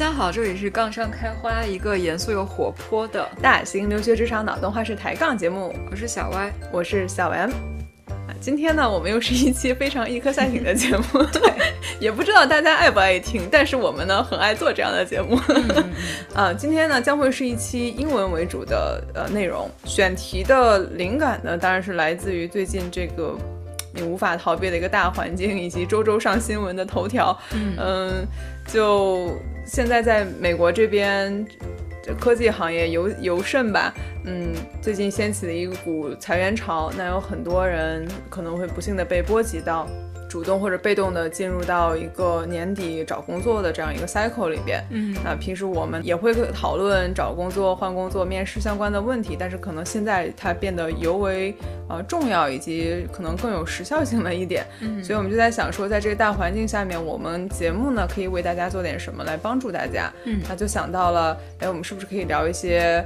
家好，这里是杠上开花，一个严肃又活泼的大型留学职场脑洞话式抬杠节目。我是小歪，我是小 M。啊，今天呢，我们又是一期非常一颗赛艇的节目。对，也不知道大家爱不爱听，但是我们呢，很爱做这样的节目。啊，今天呢，将会是一期英文为主的呃内容。选题的灵感呢，当然是来自于最近这个你无法逃避的一个大环境，以及周周上新闻的头条。嗯。就现在在美国这边，这科技行业尤尤甚吧，嗯，最近掀起了一股裁员潮，那有很多人可能会不幸的被波及到。主动或者被动的进入到一个年底找工作的这样一个 cycle 里边，嗯，那平时我们也会讨论找工作、换工作、面试相关的问题，但是可能现在它变得尤为呃重要，以及可能更有时效性了一点，嗯，所以我们就在想说，在这个大环境下面，我们节目呢可以为大家做点什么来帮助大家，嗯，那就想到了，哎，我们是不是可以聊一些？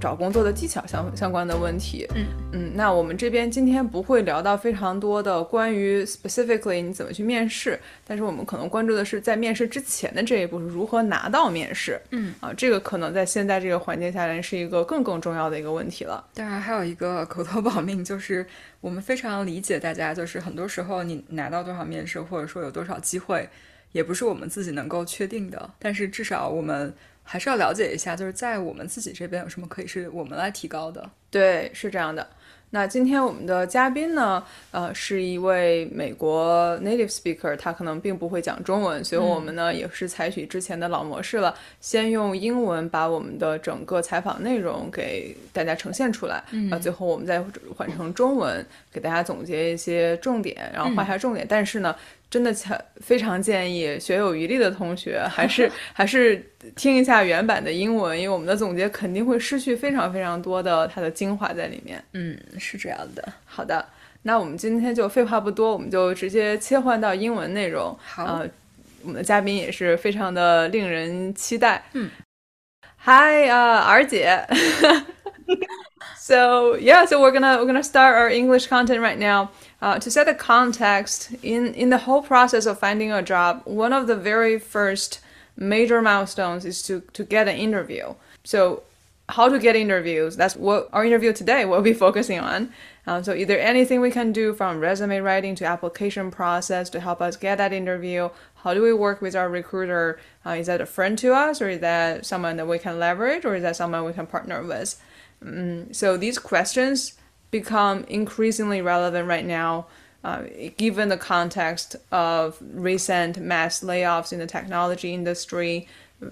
找工作的技巧相相关的问题，嗯嗯，那我们这边今天不会聊到非常多的关于 specifically 你怎么去面试，但是我们可能关注的是在面试之前的这一步是如何拿到面试，嗯啊，这个可能在现在这个环境下来是一个更更重要的一个问题了。当然还有一个口头保命，就是我们非常理解大家，就是很多时候你拿到多少面试或者说有多少机会，也不是我们自己能够确定的，但是至少我们。还是要了解一下，就是在我们自己这边有什么可以是我们来提高的。对，是这样的。那今天我们的嘉宾呢，呃，是一位美国 native speaker，他可能并不会讲中文，所以我们呢也是采取之前的老模式了，先用英文把我们的整个采访内容给大家呈现出来，啊，最后我们再换成中文给大家总结一些重点，然后画下重点。但是呢。真的强，非常建议学有余力的同学，还是 还是听一下原版的英文，因为我们的总结肯定会失去非常非常多的它的精华在里面。嗯，是这样的。好的，那我们今天就废话不多，我们就直接切换到英文内容。好，我们的嘉宾也是非常的令人期待。嗯，Hi，呃，R 姐。So yeah, so we're gonna we're gonna start our English content right now. Uh, to set the context, in, in the whole process of finding a job, one of the very first major milestones is to, to get an interview. So, how to get interviews, that's what our interview today will be focusing on. Um, so, either anything we can do from resume writing to application process to help us get that interview. How do we work with our recruiter? Uh, is that a friend to us, or is that someone that we can leverage, or is that someone we can partner with? Um, so, these questions become increasingly relevant right now, uh, given the context of recent mass layoffs in the technology industry,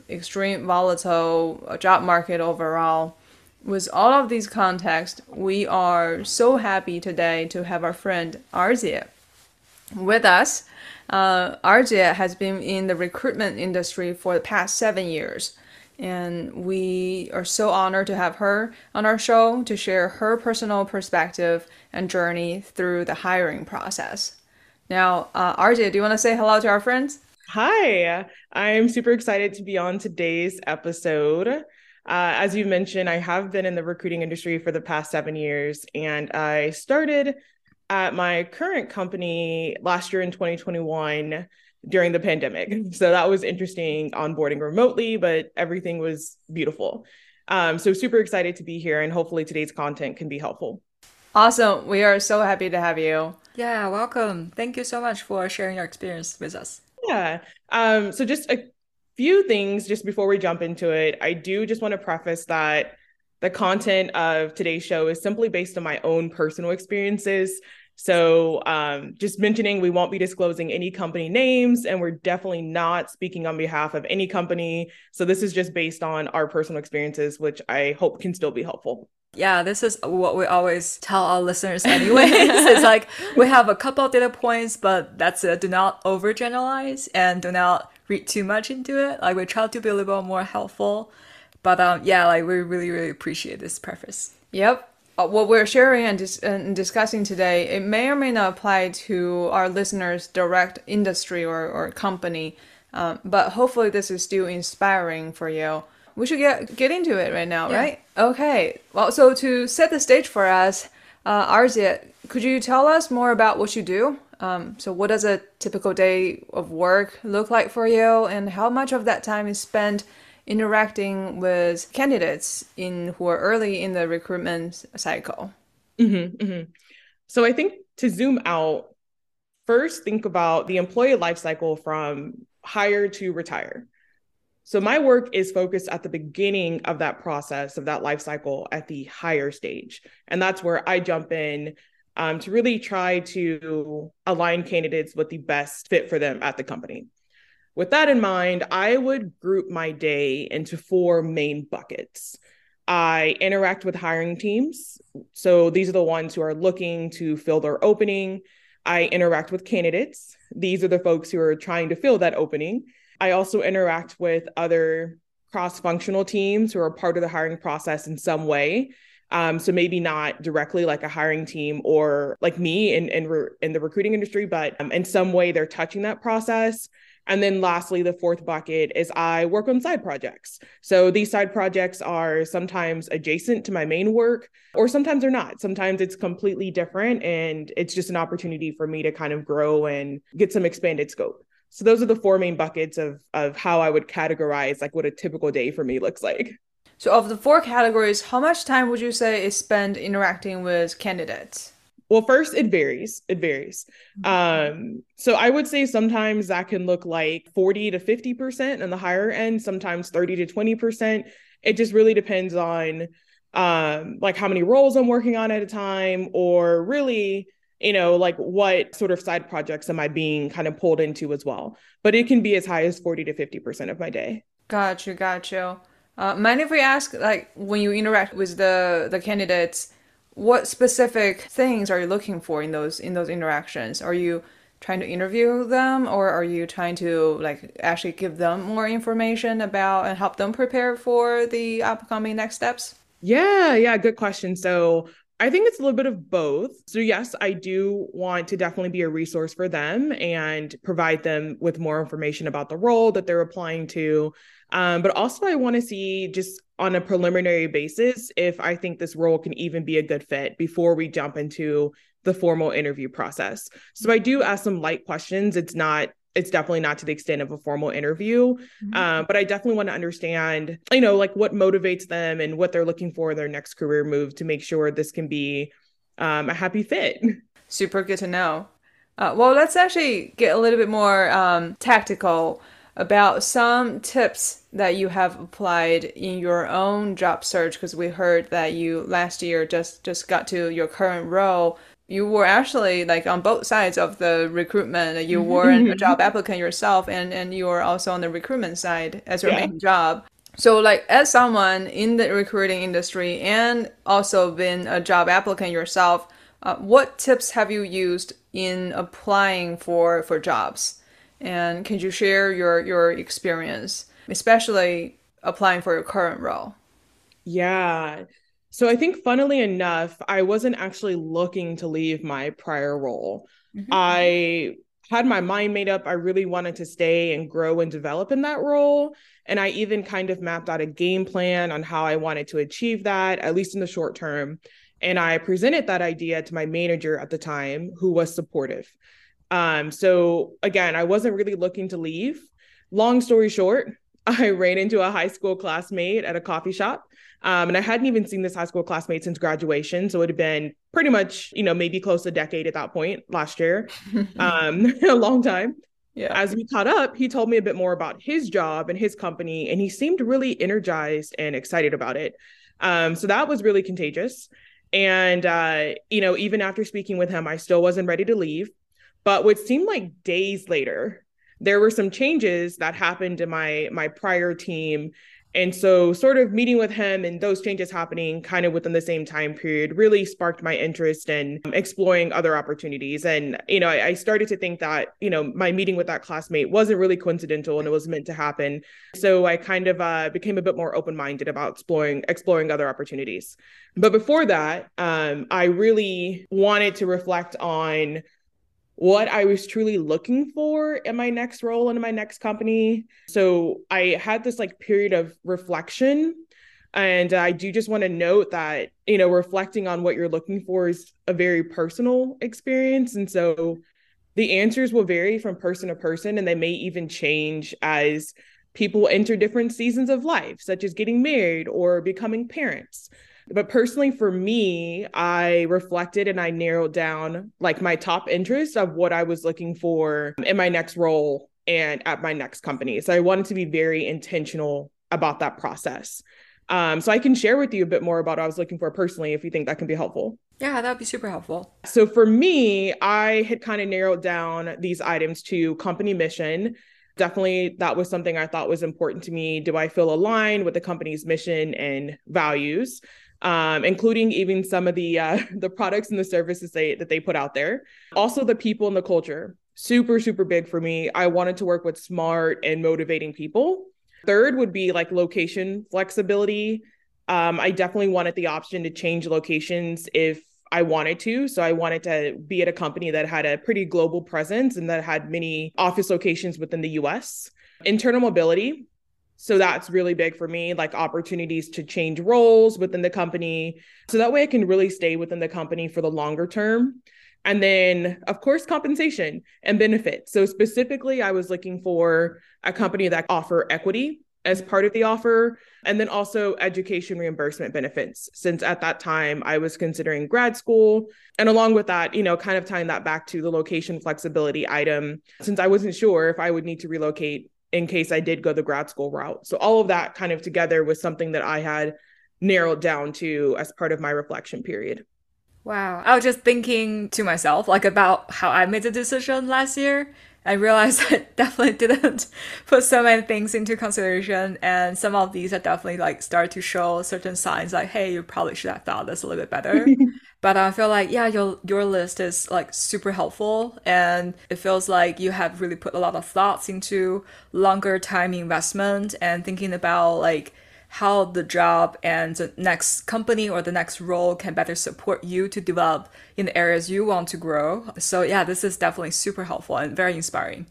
extreme volatile uh, job market overall. With all of these contexts, we are so happy today to have our friend Arzia with us. Uh, Arzia has been in the recruitment industry for the past seven years and we are so honored to have her on our show to share her personal perspective and journey through the hiring process. Now, uh, RJ, do you want to say hello to our friends? Hi, I'm super excited to be on today's episode. Uh, as you mentioned, I have been in the recruiting industry for the past seven years, and I started at my current company last year in 2021 during the pandemic. So that was interesting onboarding remotely, but everything was beautiful. Um, so super excited to be here and hopefully today's content can be helpful. Awesome. We are so happy to have you. Yeah, welcome. Thank you so much for sharing your experience with us. Yeah. Um, so just a few things just before we jump into it. I do just want to preface that the content of today's show is simply based on my own personal experiences. So, um, just mentioning we won't be disclosing any company names, and we're definitely not speaking on behalf of any company. So, this is just based on our personal experiences, which I hope can still be helpful. Yeah, this is what we always tell our listeners, anyways. it's like we have a couple of data points, but that's it. Do not overgeneralize and do not read too much into it. Like we try to be a little bit more helpful, but um, yeah, like we really, really appreciate this preface. Yep what we're sharing and, dis- and, discussing today, it may or may not apply to our listeners' direct industry or, or company, um, but hopefully this is still inspiring for you. We should get get into it right now, yeah. right? Okay. Well, so to set the stage for us, uh, Arzia, could you tell us more about what you do Um, so, what does a typical day of work look like for you, and how much of that time is spent interacting with candidates in who are early in the recruitment cycle? Mm-hmm, mm-hmm. So, I think to zoom out, first think about the employee life cycle from hire to retire. So my work is focused at the beginning of that process of that life cycle at the hire stage. And that's where I jump in um, to really try to align candidates with the best fit for them at the company. With that in mind, I would group my day into four main buckets. I interact with hiring teams. So these are the ones who are looking to fill their opening. I interact with candidates. These are the folks who are trying to fill that opening. I also interact with other cross functional teams who are part of the hiring process in some way. Um, so maybe not directly like a hiring team or like me in in, re- in the recruiting industry, but um, in some way they're touching that process. And then lastly, the fourth bucket is I work on side projects. So these side projects are sometimes adjacent to my main work, or sometimes they're not. Sometimes it's completely different, and it's just an opportunity for me to kind of grow and get some expanded scope. So those are the four main buckets of of how I would categorize like what a typical day for me looks like. So of the four categories, how much time would you say is spent interacting with candidates? Well, first it varies. It varies. Mm-hmm. Um, so I would say sometimes that can look like 40 to 50% on the higher end, sometimes 30 to 20%. It just really depends on um like how many roles I'm working on at a time or really you know, like what sort of side projects am I being kind of pulled into as well? But it can be as high as 40 to 50% of my day. Got you, got you. Uh, mind if we ask, like, when you interact with the the candidates, what specific things are you looking for in those in those interactions? Are you trying to interview them, or are you trying to like actually give them more information about and help them prepare for the upcoming next steps? Yeah, yeah, good question. So I think it's a little bit of both. So, yes, I do want to definitely be a resource for them and provide them with more information about the role that they're applying to. Um, but also, I want to see just on a preliminary basis if I think this role can even be a good fit before we jump into the formal interview process. So, I do ask some light questions. It's not it's definitely not to the extent of a formal interview mm-hmm. um, but i definitely want to understand you know like what motivates them and what they're looking for in their next career move to make sure this can be um, a happy fit super good to know uh, well let's actually get a little bit more um, tactical about some tips that you have applied in your own job search because we heard that you last year just just got to your current role you were actually like on both sides of the recruitment. You were a job applicant yourself, and and you were also on the recruitment side as your yeah. main job. So, like as someone in the recruiting industry and also been a job applicant yourself, uh, what tips have you used in applying for for jobs? And can you share your your experience, especially applying for your current role? Yeah. So I think, funnily enough, I wasn't actually looking to leave my prior role. Mm-hmm. I had my mind made up. I really wanted to stay and grow and develop in that role. And I even kind of mapped out a game plan on how I wanted to achieve that, at least in the short term. And I presented that idea to my manager at the time, who was supportive. Um, so again, I wasn't really looking to leave. Long story short, I ran into a high school classmate at a coffee shop um, and I hadn't even seen this high school classmate since graduation. So it had been pretty much, you know, maybe close to a decade at that point last year, um, a long time. Yeah. As we caught up, he told me a bit more about his job and his company, and he seemed really energized and excited about it. Um, so that was really contagious. And, uh, you know, even after speaking with him, I still wasn't ready to leave. But what seemed like days later, there were some changes that happened in my my prior team and so, sort of meeting with him and those changes happening kind of within the same time period really sparked my interest in exploring other opportunities. And, you know, I, I, started to think that, you know, my meeting with that classmate wasn't really coincidental and it was meant to happen. So I kind of uh, became a bit more open minded about exploring exploring other opportunities. But before that, um, I really wanted to reflect on what I was truly looking for in my next role and in my next company. So I had this like period of reflection. And I do just want to note that, you know, reflecting on what you're looking for is a very personal experience. And so the answers will vary from person to person and they may even change as people enter different seasons of life, such as getting married or becoming parents. But personally, for me, I reflected and I narrowed down like my top interests of what I was looking for in my next role and at my next company. So I wanted to be very intentional about that process. Um, so I can share with you a bit more about what I was looking for personally if you think that can be helpful. Yeah, that'd be super helpful. So for me, I had kind of narrowed down these items to company mission. Definitely, that was something I thought was important to me. Do I feel aligned with the company's mission and values? Um, including even some of the uh, the products and the services they that they put out there. Also, the people and the culture, super super big for me. I wanted to work with smart and motivating people. Third would be like location flexibility. Um, I definitely wanted the option to change locations if I wanted to. So I wanted to be at a company that had a pretty global presence and that had many office locations within the US. Internal mobility. So that's really big for me, like opportunities to change roles within the company. So that way I can really stay within the company for the longer term. And then, of course, compensation and benefits. So specifically, I was looking for a company that offer equity as part of the offer and then also education reimbursement benefits since at that time i was considering grad school and along with that you know kind of tying that back to the location flexibility item since i wasn't sure if i would need to relocate in case I did go the grad school route. So all of that kind of together was something that I had narrowed down to as part of my reflection period. Wow. I was just thinking to myself like about how I made the decision last year. I realized I definitely didn't put so many things into consideration and some of these are definitely like start to show certain signs like, hey, you probably should have thought this a little bit better. But I feel like yeah, your your list is like super helpful, and it feels like you have really put a lot of thoughts into longer time investment and thinking about like how the job and the next company or the next role can better support you to develop in the areas you want to grow. So yeah, this is definitely super helpful and very inspiring.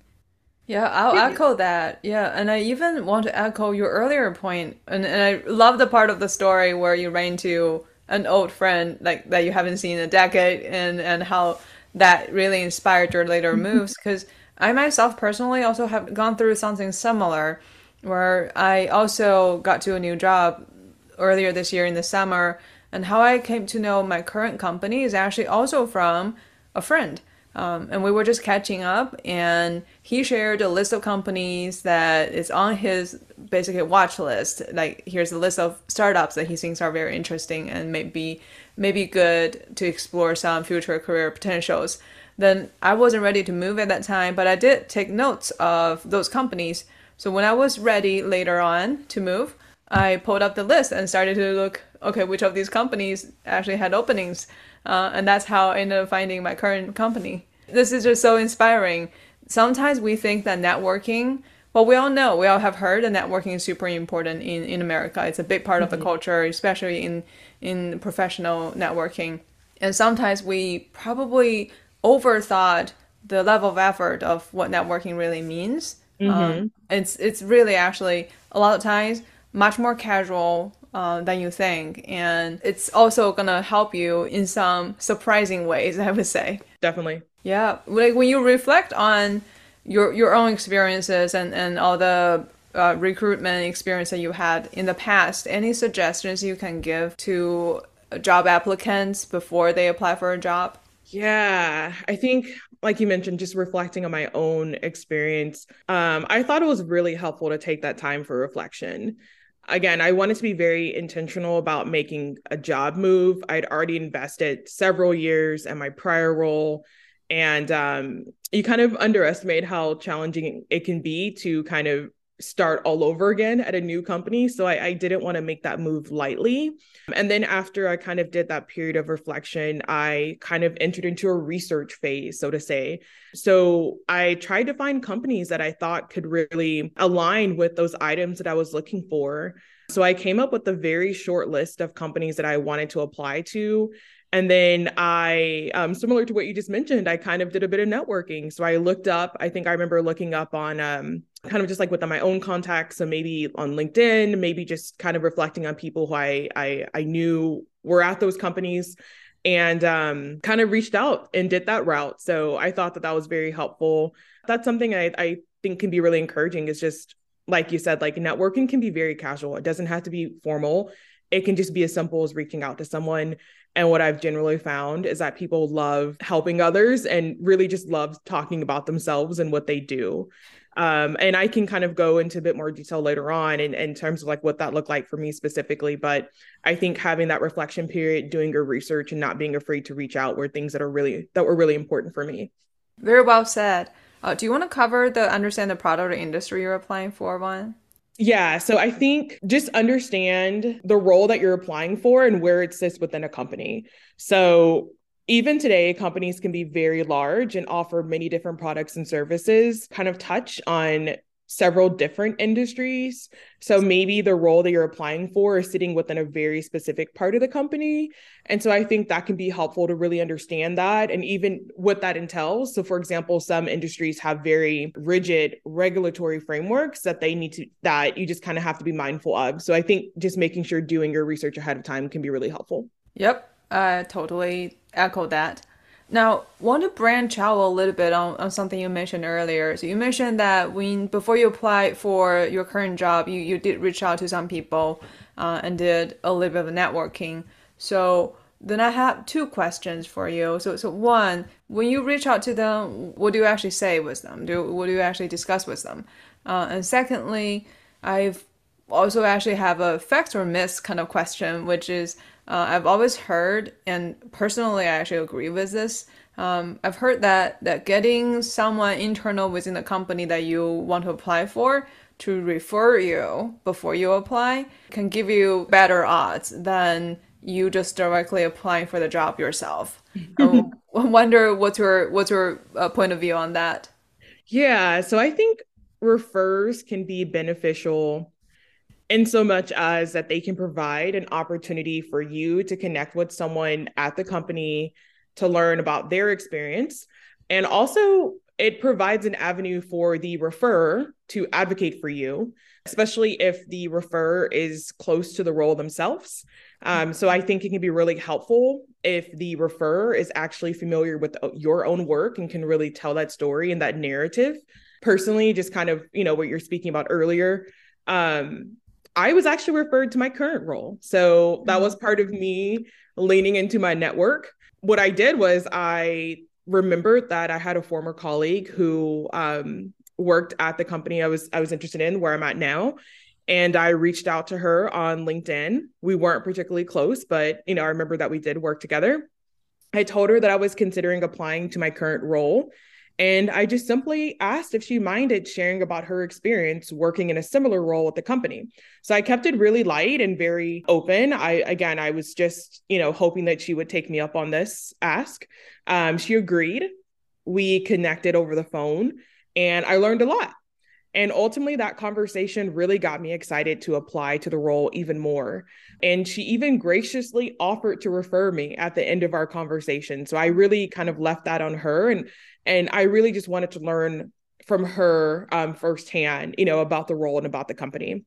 Yeah, I'll echo that. Yeah, and I even want to echo your earlier point, and, and I love the part of the story where you ran to an old friend like that you haven't seen in a decade and and how that really inspired your later moves because I myself personally also have gone through something similar where I also got to a new job earlier this year in the summer and how I came to know my current company is actually also from a friend um, and we were just catching up, and he shared a list of companies that is on his basically watch list. Like here's a list of startups that he thinks are very interesting and maybe maybe good to explore some future career potentials. Then I wasn't ready to move at that time, but I did take notes of those companies. So when I was ready later on to move, I pulled up the list and started to look, okay, which of these companies actually had openings. Uh, and that's how I ended up finding my current company. This is just so inspiring. Sometimes we think that networking, well, we all know, we all have heard that networking is super important in, in America. It's a big part mm-hmm. of the mm-hmm. culture, especially in, in professional networking. And sometimes we probably overthought the level of effort of what networking really means. Mm-hmm. Um, it's it's really actually a lot of times much more casual uh, than you think. And it's also going to help you in some surprising ways, I would say. Definitely. Yeah. Like when you reflect on your, your own experiences and, and all the uh, recruitment experience that you had in the past, any suggestions you can give to job applicants before they apply for a job? Yeah, I think like you mentioned, just reflecting on my own experience, um, I thought it was really helpful to take that time for reflection again, I wanted to be very intentional about making a job move. I'd already invested several years in my prior role. And um, you kind of underestimate how challenging it can be to kind of start all over again at a new company. So I, I didn't want to make that move lightly. And then after I kind of did that period of reflection, I kind of entered into a research phase, so to say. So I tried to find companies that I thought could really align with those items that I was looking for. So I came up with a very short list of companies that I wanted to apply to. And then I, um, similar to what you just mentioned, I kind of did a bit of networking. So I looked up, I think I remember looking up on um, kind of just like within my own contacts. So maybe on LinkedIn, maybe just kind of reflecting on people who I, I, I knew were at those companies. and um, kind of reached out and did that route. So I thought that that was very helpful. That's something I, I think can be really encouraging is just like you said, like networking can be very casual. It doesn't have to be formal. It can just be as simple as reaching out to someone. And what I've generally found is that people love helping others and really just love talking about themselves and what they do. Um, and I can kind of go into a bit more detail later on in, in terms of like what that looked like for me specifically. But I think having that reflection period, doing your research and not being afraid to reach out were things that are really that were really important for me. Very well said. Uh, do you want to cover the understand the product or industry you're applying for one? Yeah. So I think just understand the role that you're applying for and where it sits within a company. So even today, companies can be very large and offer many different products and services, kind of touch on several different industries. So maybe the role that you're applying for is sitting within a very specific part of the company. And so I think that can be helpful to really understand that and even what that entails. So for example, some industries have very rigid regulatory frameworks that they need to that you just kind of have to be mindful of. So I think just making sure doing your research ahead of time can be really helpful. Yep. I totally echo that. Now, want to branch out a little bit on, on something you mentioned earlier. So you mentioned that when before you applied for your current job, you, you did reach out to some people uh, and did a little bit of networking. So then I have two questions for you. So so one, when you reach out to them, what do you actually say with them? Do what do you actually discuss with them? Uh, and secondly, I've also actually have a facts or myths kind of question, which is uh, I've always heard, and personally, I actually agree with this. Um, I've heard that that getting someone internal within the company that you want to apply for to refer you before you apply can give you better odds than you just directly applying for the job yourself. I wonder what's your what's your uh, point of view on that? Yeah, so I think refers can be beneficial in so much as that they can provide an opportunity for you to connect with someone at the company to learn about their experience. And also it provides an avenue for the referrer to advocate for you especially if the referrer is close to the role themselves. Um, so i think it can be really helpful if the referrer is actually familiar with your own work and can really tell that story and that narrative. Personally just kind of you know what you're speaking about earlier um, I was actually referred to my current role. So that was part of me leaning into my network. What I did was I remembered that I had a former colleague who um, worked at the company I was I was interested in where I'm at now. And I reached out to her on LinkedIn. We weren't particularly close, but you know, I remember that we did work together. I told her that I was considering applying to my current role and I just simply asked if she minded sharing about her experience working in a similar role at the company. So I kept it really light and very open. I, again, I was just, you know, hoping that she would take me up on this ask. Um, she agreed. We connected over the phone and I learned a lot. And ultimately, that conversation really got me excited to apply to the role even more. And she even graciously offered to refer me at the end of our conversation. So I really kind of left that on her. And and I really just wanted to learn from her um, firsthand, you know, about the role and about the company.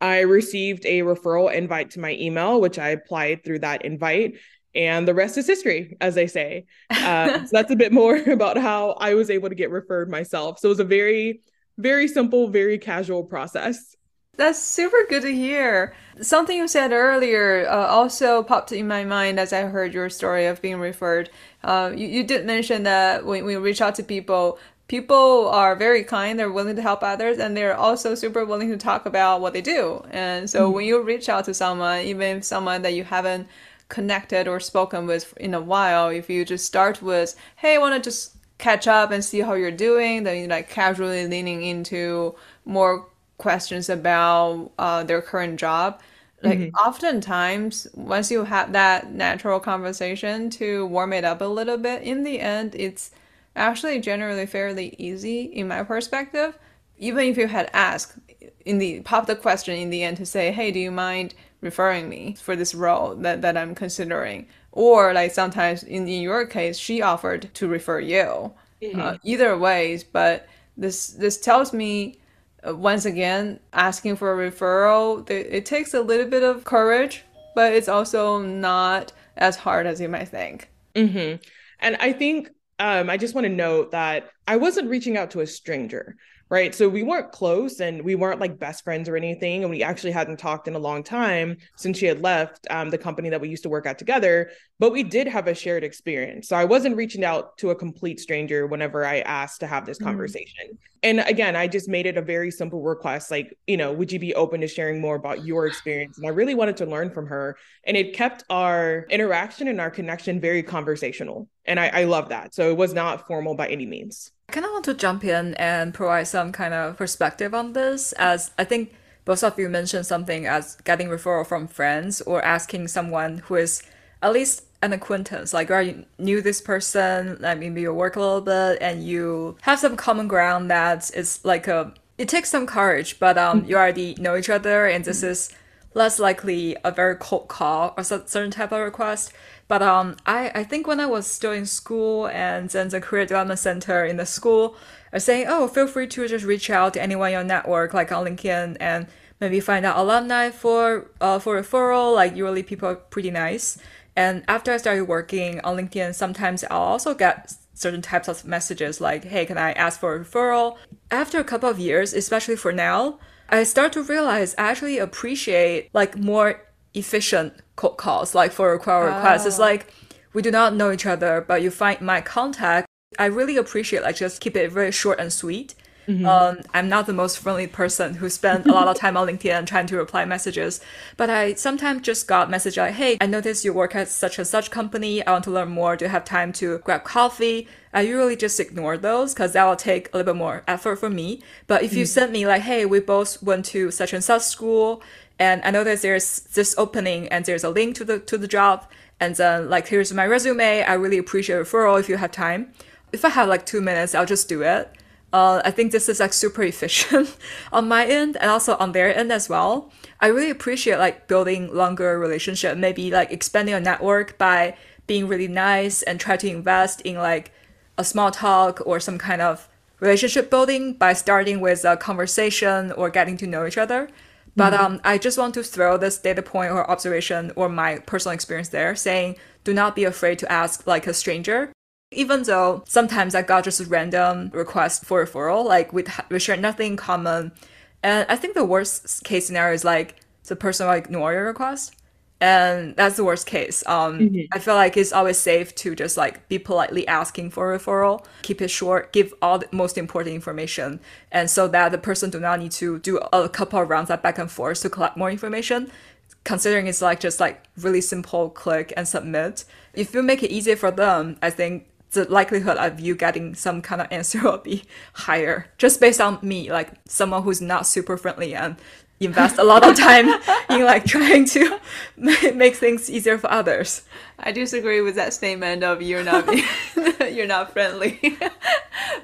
I received a referral invite to my email, which I applied through that invite. And the rest is history, as they say. Uh, so that's a bit more about how I was able to get referred myself. So it was a very, very simple, very casual process. That's super good to hear. Something you said earlier uh, also popped in my mind as I heard your story of being referred. Uh, you, you did mention that when we reach out to people, people are very kind, they're willing to help others, and they're also super willing to talk about what they do. And so mm-hmm. when you reach out to someone, even someone that you haven't connected or spoken with in a while, if you just start with, hey, I want to just catch up and see how you're doing, then you like casually leaning into more questions about uh, their current job like mm-hmm. oftentimes once you have that natural conversation to warm it up a little bit in the end it's actually generally fairly easy in my perspective even if you had asked in the pop the question in the end to say hey do you mind referring me for this role that, that i'm considering or like sometimes in, in your case she offered to refer you mm-hmm. uh, either ways but this this tells me uh, once again, asking for a referral, it takes a little bit of courage, but it's also not as hard as you might think. Mm-hmm. And I think um, I just want to note that I wasn't reaching out to a stranger right? So we weren't close and we weren't like best friends or anything. And we actually hadn't talked in a long time since she had left um, the company that we used to work at together. But we did have a shared experience. So I wasn't reaching out to a complete stranger whenever I asked to have this mm-hmm. conversation. And again, I just made it a very simple request like, you know, would you be open to sharing more about your experience? And I really wanted to learn from her. And it kept our interaction and our connection very conversational. And I, I love that. So it was not formal by any means. I kind of want to jump in and provide some kind of perspective on this, as I think both of you mentioned something as getting referral from friends or asking someone who is at least an acquaintance, like you knew this person, like maybe you work a little bit. And you have some common ground that is it's like a it takes some courage, but um mm-hmm. you already know each other and this is less likely a very cold call or certain type of request. But um, I, I think when I was still in school and then the career development center in the school are saying, oh, feel free to just reach out to anyone in your network, like on LinkedIn, and maybe find out alumni for uh, for referral. Like usually people are pretty nice. And after I started working on LinkedIn, sometimes I'll also get certain types of messages like, hey, can I ask for a referral? After a couple of years, especially for now, I start to realize I actually appreciate like more efficient cold calls, like for a require request. Oh. It's like we do not know each other, but you find my contact. I really appreciate like just keep it very short and sweet. Mm-hmm. Um, I'm not the most friendly person who spent a lot of time on LinkedIn trying to reply messages, but I sometimes just got message like, "Hey, I noticed you work at such and such company. I want to learn more. Do you have time to grab coffee?" I usually just ignore those because that will take a little bit more effort for me. But if you mm-hmm. send me like, "Hey, we both went to such and such school," and I know that there's this opening and there's a link to the to the job, and then like here's my resume. I really appreciate referral if you have time. If I have like two minutes, I'll just do it. Uh, I think this is like super efficient on my end and also on their end as well. I really appreciate like building longer relationship, maybe like expanding a network by being really nice and try to invest in like a small talk or some kind of relationship building by starting with a conversation or getting to know each other. But mm-hmm. um, I just want to throw this data point or observation or my personal experience there, saying do not be afraid to ask like a stranger. Even though sometimes I got just a random request for referral, like we, we share nothing in common. And I think the worst case scenario is like the person will ignore your request and that's the worst case. Um, mm-hmm. I feel like it's always safe to just like be politely asking for a referral, keep it short, give all the most important information, and so that the person do not need to do a couple of rounds of back and forth to collect more information. Considering it's like just like really simple click and submit. If you make it easier for them, I think the likelihood of you getting some kind of answer will be higher just based on me like someone who's not super friendly and invest a lot of time in like trying to make things easier for others. I disagree with that statement of you're not you're not friendly.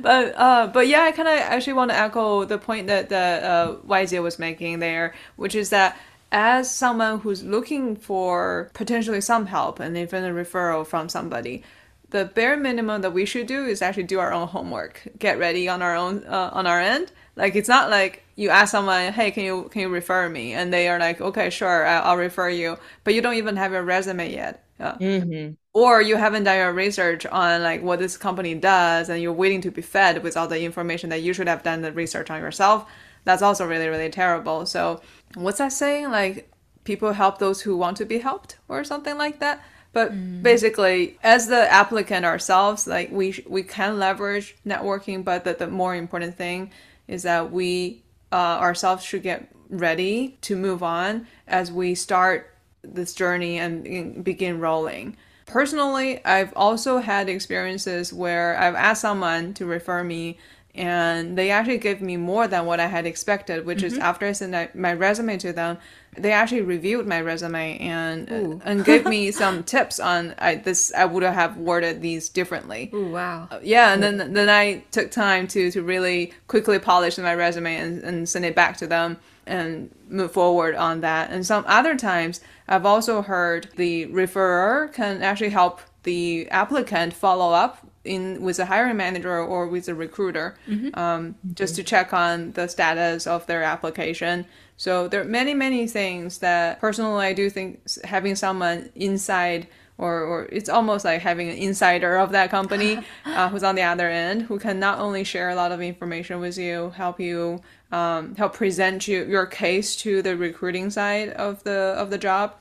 but uh, but yeah, I kind of actually want to echo the point that that uh, YJ was making there, which is that as someone who's looking for potentially some help and even a referral from somebody, the bare minimum that we should do is actually do our own homework, get ready on our own uh, on our end. Like it's not like you ask someone, "Hey, can you can you refer me?" and they are like, "Okay, sure, I'll, I'll refer you," but you don't even have your resume yet. Yeah. Mm-hmm. Or you haven't done your research on like what this company does, and you're waiting to be fed with all the information that you should have done the research on yourself. That's also really really terrible. So what's that saying? Like people help those who want to be helped, or something like that. But mm. basically, as the applicant ourselves, like we we can leverage networking, but the, the more important thing is that we uh, ourselves should get ready to move on as we start this journey and begin rolling. Personally, I've also had experiences where I've asked someone to refer me and they actually gave me more than what I had expected, which mm-hmm. is after I sent my resume to them, they actually reviewed my resume and Ooh. and gave me some tips on I, this. I would have worded these differently. Ooh, wow. Uh, yeah, and then then I took time to to really quickly polish my resume and, and send it back to them and move forward on that. And some other times, I've also heard the referrer can actually help the applicant follow up in with a hiring manager or with a recruiter mm-hmm. Um, just to check on the status of their application so there are many many things that personally i do think having someone inside or, or it's almost like having an insider of that company uh, who's on the other end who can not only share a lot of information with you, help you um, help present you your case to the recruiting side of the of the job.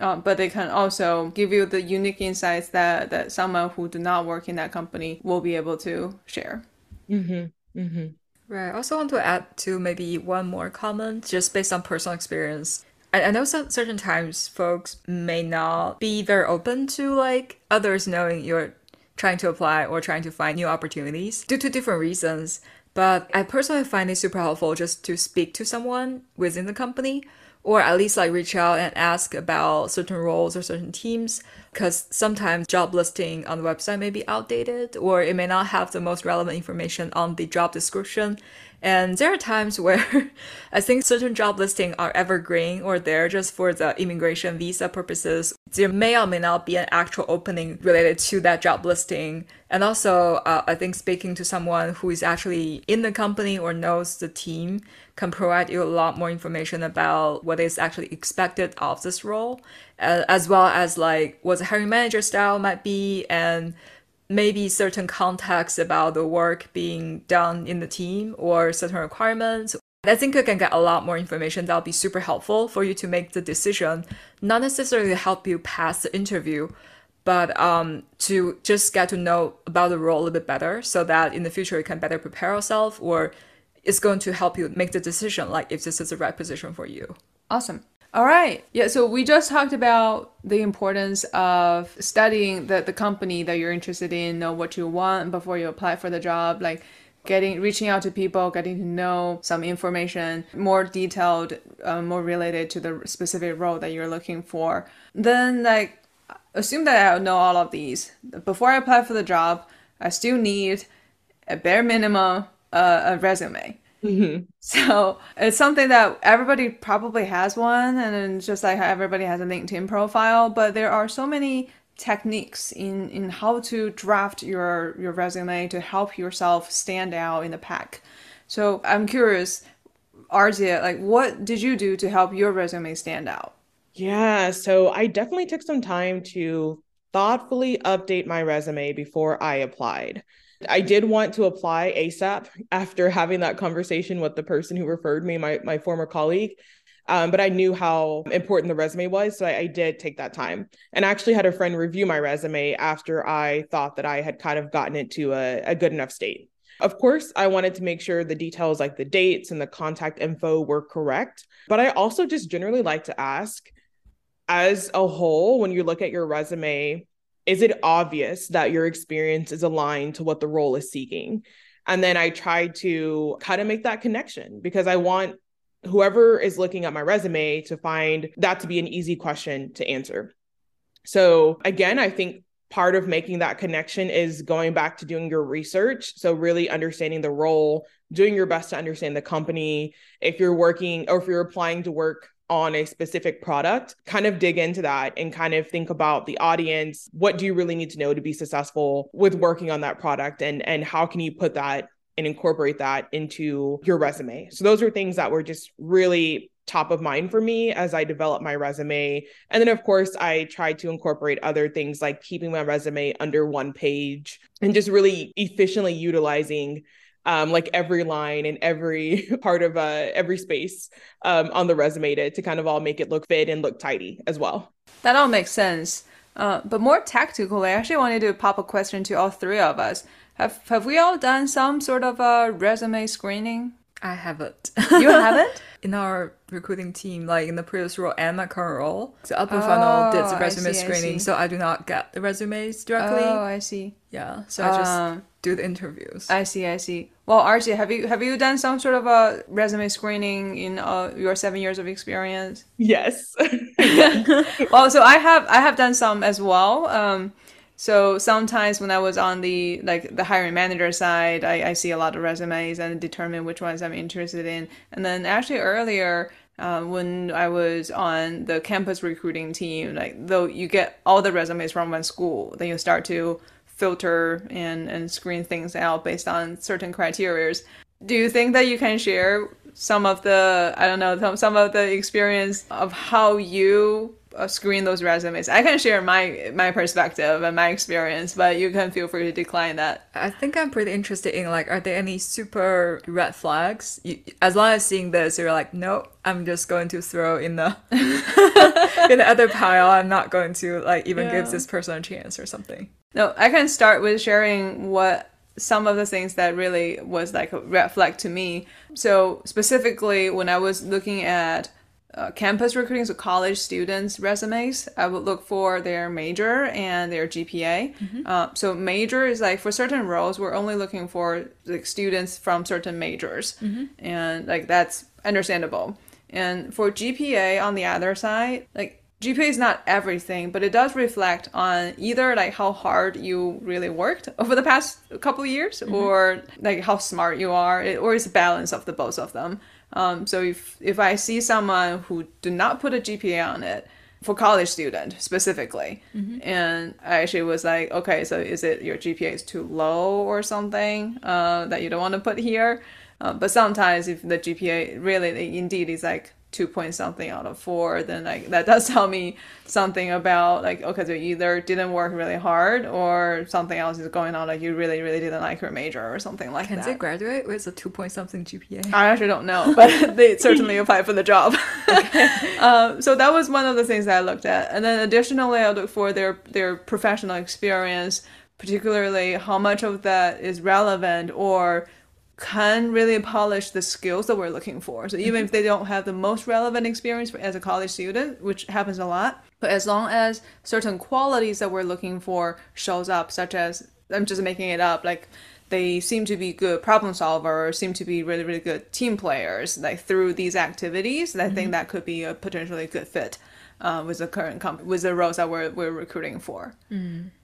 Uh, but they can also give you the unique insights that, that someone who do not work in that company will be able to share. Mm-hmm. Mm-hmm. Right. I also want to add to maybe one more comment, just based on personal experience. I, I know some certain times folks may not be very open to like others knowing you're trying to apply or trying to find new opportunities due to different reasons. But I personally find it super helpful just to speak to someone within the company or at least like reach out and ask about certain roles or certain teams because sometimes job listing on the website may be outdated or it may not have the most relevant information on the job description and there are times where I think certain job listings are evergreen or they're just for the immigration visa purposes. There may or may not be an actual opening related to that job listing. And also, uh, I think speaking to someone who is actually in the company or knows the team can provide you a lot more information about what is actually expected of this role, uh, as well as like what the hiring manager style might be and maybe certain context about the work being done in the team or certain requirements. I think you can get a lot more information that'll be super helpful for you to make the decision, not necessarily help you pass the interview, but um, to just get to know about the role a little bit better so that in the future you can better prepare yourself or it's going to help you make the decision like if this is the right position for you. Awesome. All right. Yeah. So we just talked about the importance of studying the, the company that you're interested in, know what you want before you apply for the job, like getting reaching out to people, getting to know some information more detailed, uh, more related to the specific role that you're looking for. Then like assume that I know all of these. Before I apply for the job, I still need a bare minimum uh, a resume. Mm-hmm. So it's something that everybody probably has one, and it's just like everybody has a LinkedIn profile. But there are so many techniques in in how to draft your your resume to help yourself stand out in the pack. So I'm curious, Arzia, like what did you do to help your resume stand out? Yeah, so I definitely took some time to thoughtfully update my resume before I applied. I did want to apply ASAP after having that conversation with the person who referred me, my, my former colleague. Um, but I knew how important the resume was. So I, I, did take that time and actually had a friend review my resume after I thought that I had kind of gotten it to a, a good enough state. Of course, I wanted to make sure the details like the dates and the contact info were correct. But I also just generally like to ask, as a whole, when you look at your resume, is it obvious that your experience is aligned to what the role is seeking? And then I try to kind of make that connection because I want whoever is looking at my resume to find that to be an easy question to answer. So, again, I think part of making that connection is going back to doing your research. So, really understanding the role, doing your best to understand the company. If you're working or if you're applying to work on a specific product, kind of dig into that and kind of think about the audience. What do you really need to know to be successful with working on that product? And, and how can you put that and incorporate that into your resume? So, those are things that were just really top of mind for me as I developed my resume. And then, of course, I tried to incorporate other things like keeping my resume under one page and just really efficiently utilizing um, like every line and every part of uh, every space um, on the resume to, to kind of all make it look fit and look tidy as well. That all makes sense. Uh, but more tactically, I actually wanted to pop a question to all three of us. Have have we all done some sort of a resume screening? I haven't. You haven't? in our recruiting team, like in the previous role and my current role, the upper oh, funnel did the resume see, screening, I so I do not get the resumes directly. Oh, I see. Yeah, so I just uh, do the interviews. I see, I see. Well, Arzia, have you have you done some sort of a resume screening in uh, your seven years of experience? Yes. well, so I have I have done some as well. Um, so sometimes when I was on the like the hiring manager side, I, I see a lot of resumes and determine which ones I'm interested in. And then actually earlier, uh, when I was on the campus recruiting team, like though you get all the resumes from one school, then you start to filter and, and screen things out based on certain criterias. Do you think that you can share some of the I don't know some, of the experience of how you Uh, screen those resumes. I can share my my perspective and my experience, but you can feel free to decline that. I think I'm pretty interested in like, are there any super red flags? You, as long as seeing this, you're like, no, I'm just going to throw in the in the other pile. I'm not going to like even Yeah. give this person a chance or something. No, I can start with sharing what some of the things that really was like a red flag to me. So specifically, when I was looking at uh, campus recruiting, so college students' resumes, I would look for their major and their GPA. Uh, so major is like for certain roles, we're only looking for like students from certain majors, and like that's understandable. And for GPA on the other side, like GPA is not everything, but it does reflect on either like how hard you really worked over the past couple of years, or like how smart you are, it, or it's a balance of the both of them. Um, so if if I see someone who do not put a GPA on it for college student specifically, and I actually was like, okay, so is it your GPA is too low or something uh, that you don't want to put here? Uh, but sometimes if the GPA really indeed is like two point something out of four, then like that does tell me something about like okay, so you either didn't work really hard or something else is going on, like you really really didn't like your major or something like Can that. Can they graduate with a two point something GPA? I actually don't know, but they certainly apply for the job. um, so that was one of the things that I looked at, and then additionally, I looked for their their professional experience, particularly how much of that is relevant or can really polish the skills that we're looking for. So even if mm-hmm. they don't have the most relevant experience as a college student, which happens a lot, but as long as certain qualities that we're looking for shows up, such as I'm just making it up, like they seem to be good problem solvers, seem to be really, really good team players, like through these activities, I think mm-hmm. that could be a potentially good fit. Uh, with the current company with the roles that we're, we're recruiting for.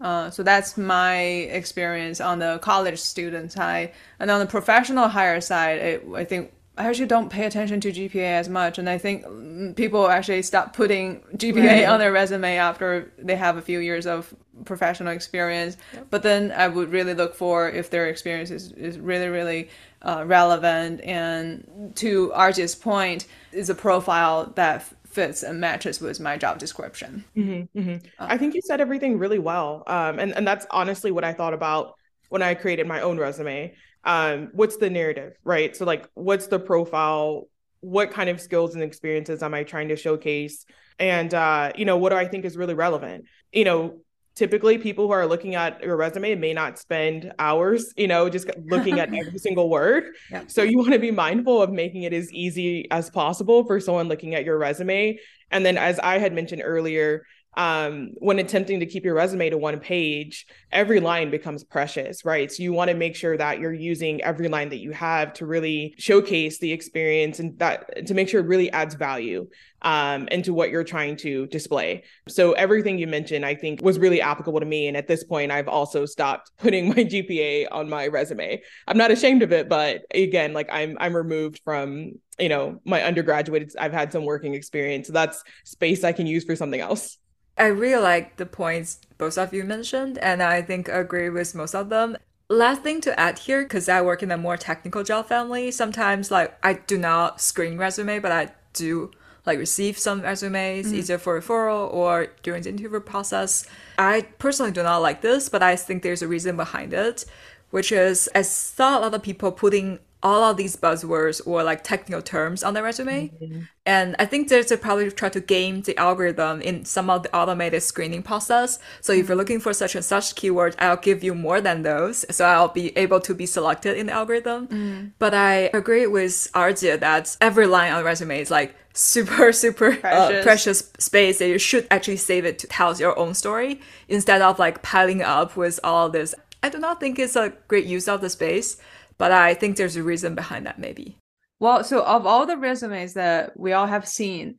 Uh, so that's my experience on the college student side. And on the professional hire side, it, I think I actually don't pay attention to GPA as much. And I think mm, people actually stop putting GPA on their resume after they have a few years of professional experience. But then I would really look for if their experience is, is really, really uh, relevant. And to Arjit's point, is a profile that fits and matches with my job description. Mm-hmm, mm-hmm. I think you said everything really well. Um, and, and that's honestly what I thought about when I created my own resume. Um, what's the narrative, right? So, like, what's the profile? What kind of skills and experiences am I trying to showcase? And, uh, you know, what do I think is really relevant? You know, typically people who are looking at your resume may not spend hours, you know, just looking at every single word. Yeah. So you want to be mindful of making it as easy as possible for someone looking at your resume. And then, as I had mentioned earlier, um, when attempting to keep your resume to one page, every line becomes precious, right? So you want to make sure that you're using every line that you have to really showcase the experience and that to make sure it really adds value um, into what you're trying to display. So everything you mentioned, I think, was really applicable to me. And at this point, I've also stopped putting my GPA on my resume. I'm not ashamed of it, but again, like I'm I'm removed from you know my undergraduate. I've had some working experience. So that's space I can use for something else. I really like the points both of you mentioned, and I think agree with most of them. Last thing to add here, because I work in a more technical job family, sometimes like I do not screen resume, but I do like receive some resumes mm-hmm. either for referral or during the interview process. I personally do not like this, but I think there's a reason behind it, which is I saw a lot of people putting all of these buzzwords or like technical terms on their resume. Mm-hmm. And I think there's a probably try to game the algorithm in some of the automated screening process. So if you're mm-hmm. looking for such and such keyword, I'll give you more than those. So I'll be able to be selected in the algorithm. Mm. But I agree with Arjia that every line on the resume is like super, super precious, uh, Precious. precious space that you should actually save it to tell your own story instead of like piling up with all this. I do not think it's a great use of the space, but I think there's a reason behind that maybe. Well, so of all the resumes that we all have seen,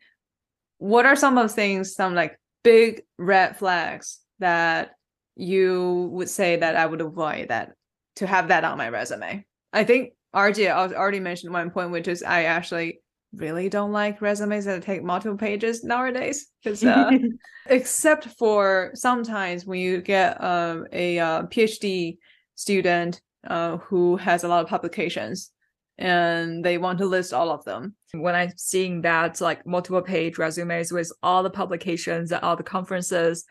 what are some of the things, some like big red flags that you would say that I would avoid that to have that on my resume? I think RJ al- already mentioned one point, which is I actually really don't like resumes that take multiple pages nowadays because uh, except for sometimes when you get um, a uh, PhD student uh, who has a lot of publications and they want to list all of them. When I'm seeing that like multiple page resumes with all the publications and all the conferences,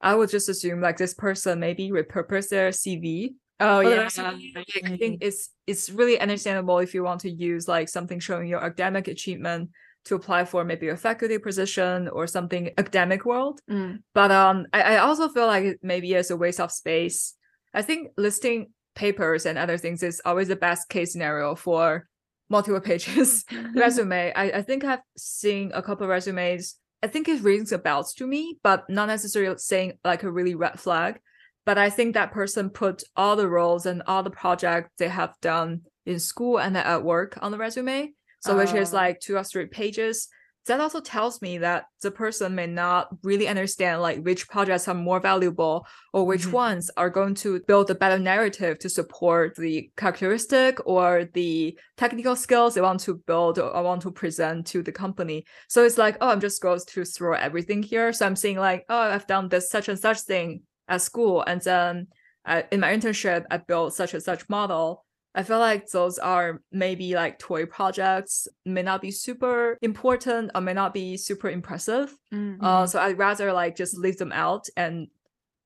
I would just assume like this person maybe repurpose their CV. Oh the yeah. Like, I think it's it's really understandable if you want to use like something showing your academic achievement to apply for maybe a faculty position or something academic world. Mm. But um, I, I also feel like maybe it's a waste of space. I think listing papers and other things is always the best case scenario for multiple pages resume. I, I think I've seen a couple of resumes. I think it rings a bells to me, but not necessarily saying like a really red flag. But I think that person put all the roles and all the projects they have done in school and at work on the resume. So which is Oh. like two or three pages. That also tells me that the person may not really understand like which projects are more valuable or which Mhm. ones are going to build a better narrative to support the characteristic or the technical skills they want to build or want to present to the company. So it's like, oh, I'm just going to throw everything here. So I'm saying like, oh, I've done this such and such thing at school, and then uh, in my internship, I built such and such model. I feel like those are maybe like toy projects, may not be super important or may not be super impressive. Mm. Uh, so I'd rather like just leave them out and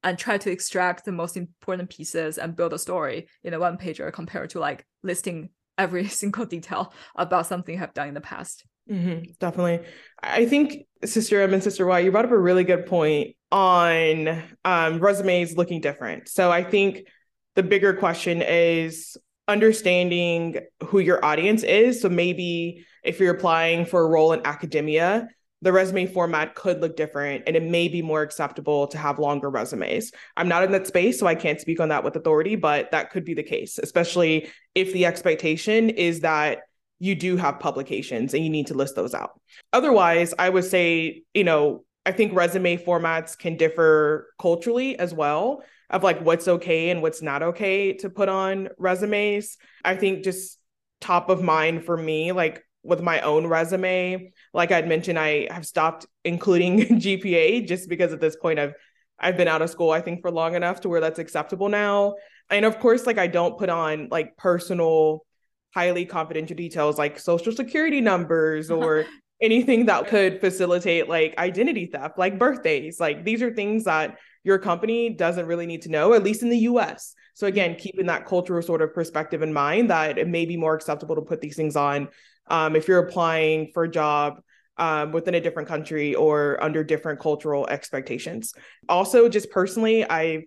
and try to extract the most important pieces and build a story in a one pager compared to like listing every single detail about something I've done in the past. hmm definitely. I think Sister M and Sister Y, you brought up a really good point on um, resumes looking different. So I think the bigger question is understanding who your audience is. So maybe if you're applying for a role in academia, the resume format could look different and it may be more acceptable to have longer resumes. I'm not in that space, so I can't speak on that with authority, but that could be the case, especially if the expectation is that you do have publications and you need to list those out. Otherwise, I would say, you know, I think resume formats can differ culturally as well of like what's okay and what's not okay to put on resumes. I think just top of mind for me, like with my own resume, like I'd mentioned, I have stopped including GPA just because at this point I've I've been out of school, I think, for long enough to where that's acceptable now. And of course, like I don't put on like personal, highly confidential details like social security numbers or anything that could facilitate like identity theft, like birthdays. Like these are things that your company doesn't really need to know, at least in the US. So again, keeping that cultural sort of perspective in mind that it may be more acceptable to put these things on um, if you're applying for a job um, within a different country or under different cultural expectations. Also, just personally, I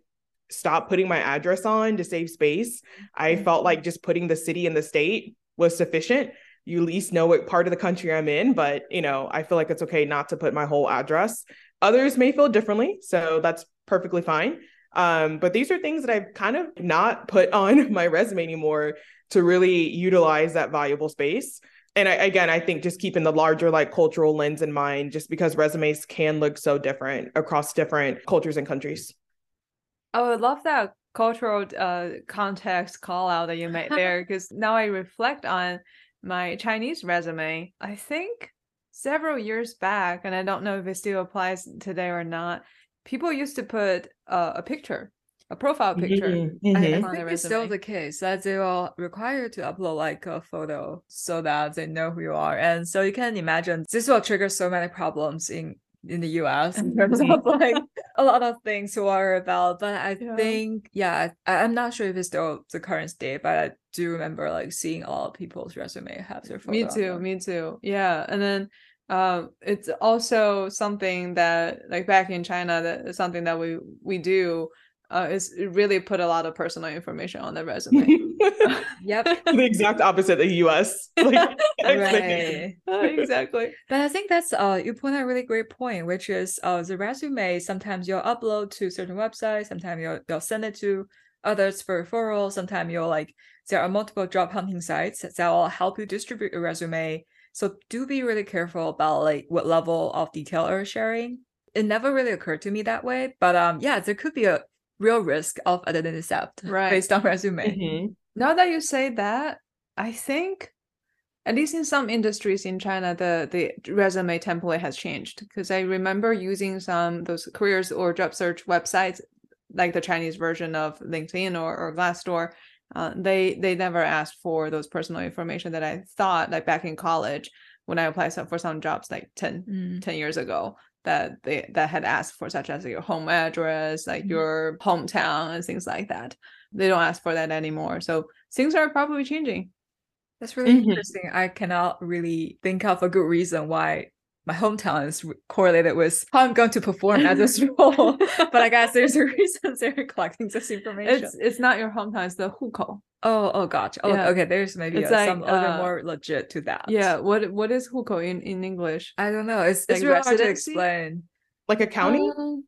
stopped putting my address on to save space. I felt like just putting the city and the state was sufficient. You at least know what part of the country I'm in, but you know, I feel like it's okay not to put my whole address. Others may feel differently, so that's perfectly fine. Um, but these are things that I've kind of not put on my resume anymore to really utilize that valuable space and I, again, I think just keeping the larger like cultural lens in mind, just because resumes can look so different across different cultures and countries. Oh, I would love that cultural uh, context call out that you made there because now I reflect on my Chinese resume. I think several years back, and I don't know if it still applies today or not, people used to put uh, a picture, a profile picture. Mhm, I, mhm. I on think the it's still the case that they are required to upload like a photo so that they know who you are. And so you can imagine this will trigger so many problems in in the US in terms of like a lot of things to worry about. But I Yeah. think, yeah, I, I'm not sure if it's still the current state, but I do remember like seeing a lot of people's resume have their photo. Me too, me too. Yeah. And then um it's also something that like back in China that is something that we we do uh is really put a lot of personal information on the resume. Yep. the exact opposite of the US. Like, right. Uh, exactly. But I think that's uh you point out a really great point, which is uh the resume sometimes you'll upload to certain websites, sometimes you'll you'll send it to others for referral, sometimes you'll like there are multiple job hunting sites that will help you distribute your resume. So do be really careful about like what level of detail you're sharing. It never really occurred to me that way, but um yeah, there could be a real risk of identity theft Right. based on resume. Mhm. Now that you say that, I think at least in some industries in China, the the resume template has changed because I remember using some those careers or job search websites, like the Chinese version of LinkedIn or, or Glassdoor, uh, they they never asked for those personal information that I thought like back in college when I applied for some jobs like 10, Mm. 10 years ago that they that had asked for such as your home address, like Mhm. your hometown and things like that they don't ask for that anymore. So things are probably changing. That's really mm-hmm. interesting. I cannot really think of a good reason why my hometown is correlated with how I'm going to perform at this role. but I guess there's a reason they're collecting this information. It's, it's not your hometown, it's the hukou. Oh, oh gosh. Oh, okay. There's maybe it's a, like, some uh, other more legit to that. Yeah. What What is hukou in, in English? I don't know. It's, it's like, really hard to explain. Like a county? Um,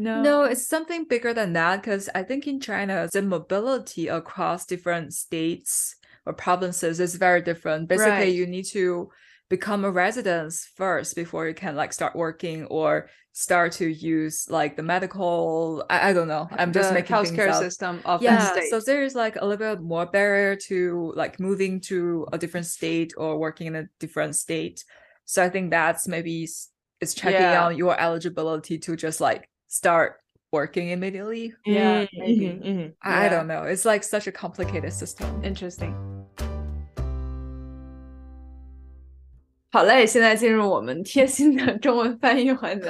no. No, it's something bigger than that because I think in China, the mobility across different states or provinces is very different. Basically, Right. you need to become a resident first before you can like start working or start to use like the medical. I, I don't know. I'm just the making things healthcare system of Yeah, state. so there's like a little bit more barrier to like moving to a different state or working in a different state. So I think that's maybe it's checking Yeah. out your eligibility to just like start working immediately. yeah, Mm, maybe. mhm, mhm. I, don't know. It's like such a complicated system. Interesting. 好嘞，现在进入我们贴心的中文翻译环节，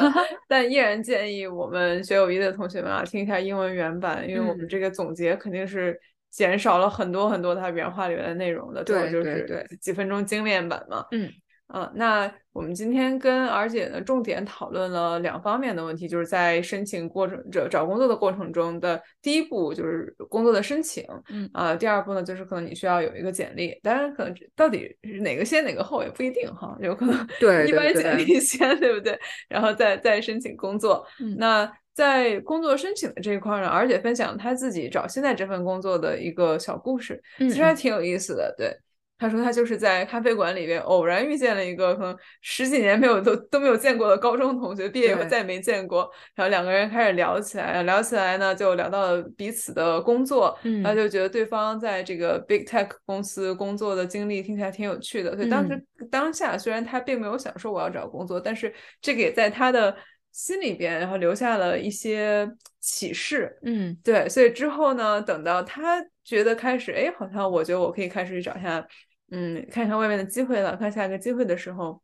但依然建议我们学友谊的同学们啊，听一下英文原版，因为我们嗯这个总结肯定是减少了很多很多它原话里面的内容的，对就是对对几分钟精炼版嘛。嗯啊，那我们今天跟儿姐呢，重点讨论了两方面的问题，就是在申请过程找找工作的过程中的第一步就是工作的申请，嗯啊，第二步呢就是可能你需要有一个简历，当然可能到底是哪个先哪个后也不一定哈，有可能对一般简历先，对不对？然后再再申请工作。嗯那在工作申请的这一块呢，而姐分享他自己找现在这份工作的一个小故事，嗯其实还挺有意思的。对，她说他就是在咖啡馆里边偶然遇见了一个可能十几年没有都都没有见过的高中同学，毕业以后再也没见过，然后两个人开始聊起来，聊起来呢就聊到了彼此的工作，嗯然后就觉得对方在这个 big tech 公司工作的经历听起来挺有趣的，所以当时、当下虽然他并没有想说我要找工作，但是这个也在他的心里边，然后留下了一些启示。嗯。对，所以之后呢，等到他觉得开始，哎，好像我觉得我可以开始去找一下，嗯，看看外面的机会了，看下一个机会的时候，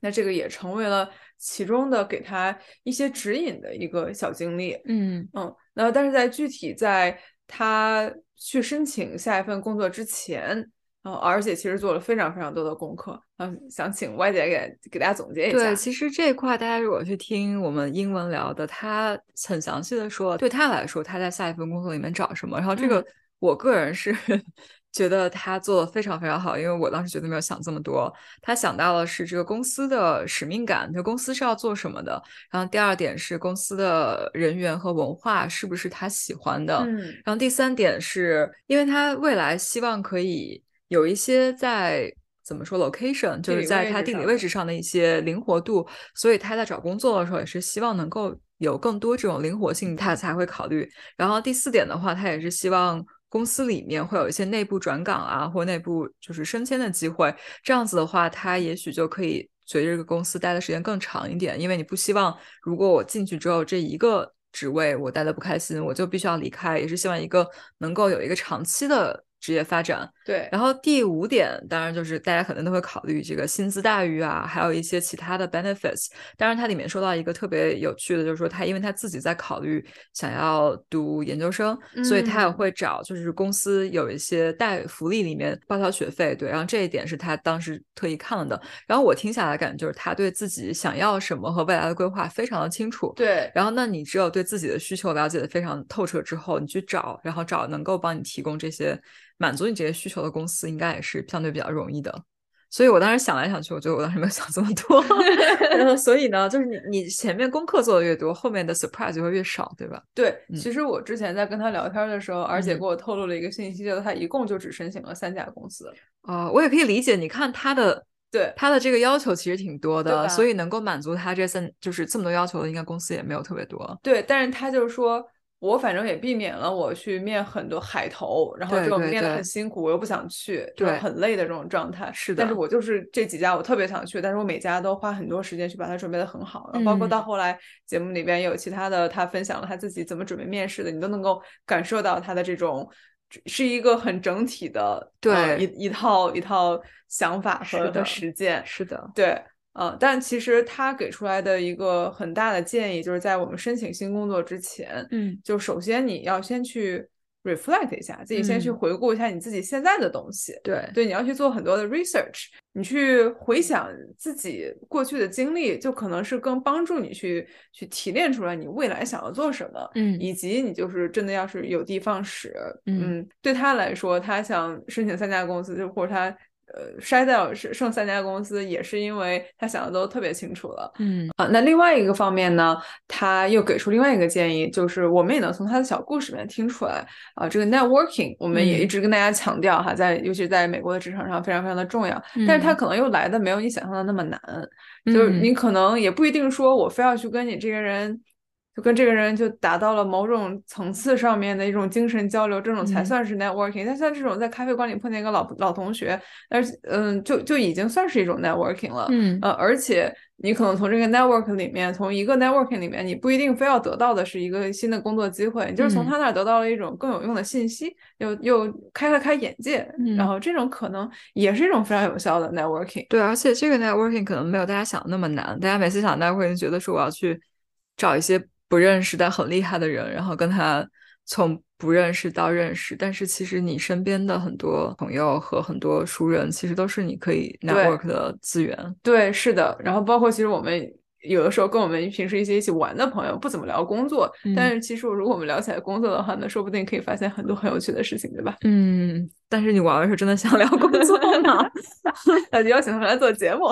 那这个也成为了其中的给他一些指引的一个小经历。嗯嗯，那但是在具体在他去申请下一份工作之前，嗯，而且其实做了非常非常多的功课。嗯，想请 Y 姐给给大家总结一下。对，其实这一块大家如果去听我们英文聊的，他很详细的说，对他来说他在下一份工作里面找什么。然后这个嗯我个人是觉得他做的非常非常好，因为我当时绝对没有想这么多。他想到的是这个公司的使命感，就公司是要做什么的。然后第二点是公司的人员和文化是不是他喜欢的。嗯然后第三点是，因为他未来希望可以有一些在怎么说 location，就是在他地理位置上的一些灵活度，所以他在找工作的时候也是希望能够有更多这种灵活性，他才会考虑。然后第四点的话，他也是希望。公司里面会有一些内部转岗啊，或内部就是升迁的机会，这样子的话，他也许就可以随着这个公司待的时间更长一点，因为你不希望如果我进去之后这一个职位我待的不开心，我就必须要离开，也是希望一个能够有一个长期的职业发展。对，然后第五点，当然就是大家可能都会考虑这个薪资待遇啊，还有一些其他的 benefits。当然，它里面说到一个特别有趣的，就是说他因为他自己在考虑想要读研究生，所以他也嗯会找就是公司有一些带福利里面报销学费，对。然后这一点是他当时特意看了的。然后我听下来感觉就是他对自己想要什么和未来的规划非常的清楚。对，然后，那你只有对自己的需求了解的非常透彻之后，你去找，然后找能够帮你提供这些满足你这些需求的公司，应该也是相对比较容易的。所以我当时想来想去，我觉得我当时没有想这么多。然后，所以呢，就是你你前面功课做的越多，后面的 surprise 就会越少，对吧？对，嗯其实我之前在跟他聊天的时候，而且嗯给我透露了一个信息，就是他一共就只申请了三家公司。啊、我也可以理解。你看他的对，他的这个要求其实挺多的，所以能够满足他这三就是这么多要求的，应该公司也没有特别多。对，但是他就是说，我反正也避免了我去面很多海投，然后这种面的很辛苦，我又不想去，这种对很累的这种状态。是的但是我就是这几家我特别想去，但是我每家都花很多时间去把它准备的很好，然后包括到嗯后来节目里边也有其他的他分享了他自己怎么准备面试的，你都能够感受到他的这种。是一个很整体的，对呃一一套一套想法和的和实践，是的，对，呃，但其实他给出来的一个很大的建议，就是在我们申请新工作之前，嗯。就首先你要先去 reflect 一下，自己先去嗯。回顾一下你自己现在的东西。对。对，你要去做很多的 research，你去回想自己过去的经历，就可能是更帮助你去去提炼出来你未来想要做什么，嗯以及你就是真的要是有的放矢，嗯。对他来说，他想申请三家公司，就或者他呃筛掉剩剩三家公司，也是因为他想的都特别清楚了。嗯。啊，那另外一个方面呢，他又给出另外一个建议，就是我们也能从他的小故事里面听出来啊，这个 networking 我们也一嗯。直跟大家强调哈，在尤其是在美国的职场上非常非常的重要，但是它嗯可能又来的没有你想象的那么难，就是嗯你。可能也不一定说我非要去跟你这个人。就跟这个人就达到了某种层次上面的一种精神交流，这种才嗯算是 networking。但像这种在咖啡馆里碰见一个老老同学，而且嗯，就就已经算是一种 networking 了。嗯呃，而且你可能从这个 network 里面，从一个 networking 里面，你不一定非要得到的是一个新的工作机会，你就是从嗯他那儿得到了一种更有用的信息，又又开了开眼界，然嗯后这种可能也是一种非常有效的 networking。对，而且这个 networking 可能没有大家想的那么难。大家每次想 networking，觉得说我要去找一些不认识但很厉害的人，然后跟他从不认识到认识。但是其实你身边的很多朋友和很多熟人，其实都是你可以 network 的资源。对，是的。然后包括其实我们有的时候跟我们平时一些一起玩的朋友不怎么聊工作，但嗯是其实如果我们聊起来工作的话呢，说不定可以发现很多很有趣的事情，对吧？嗯，但是你玩的时候真的想聊工作吗？那就邀请他们来做节目。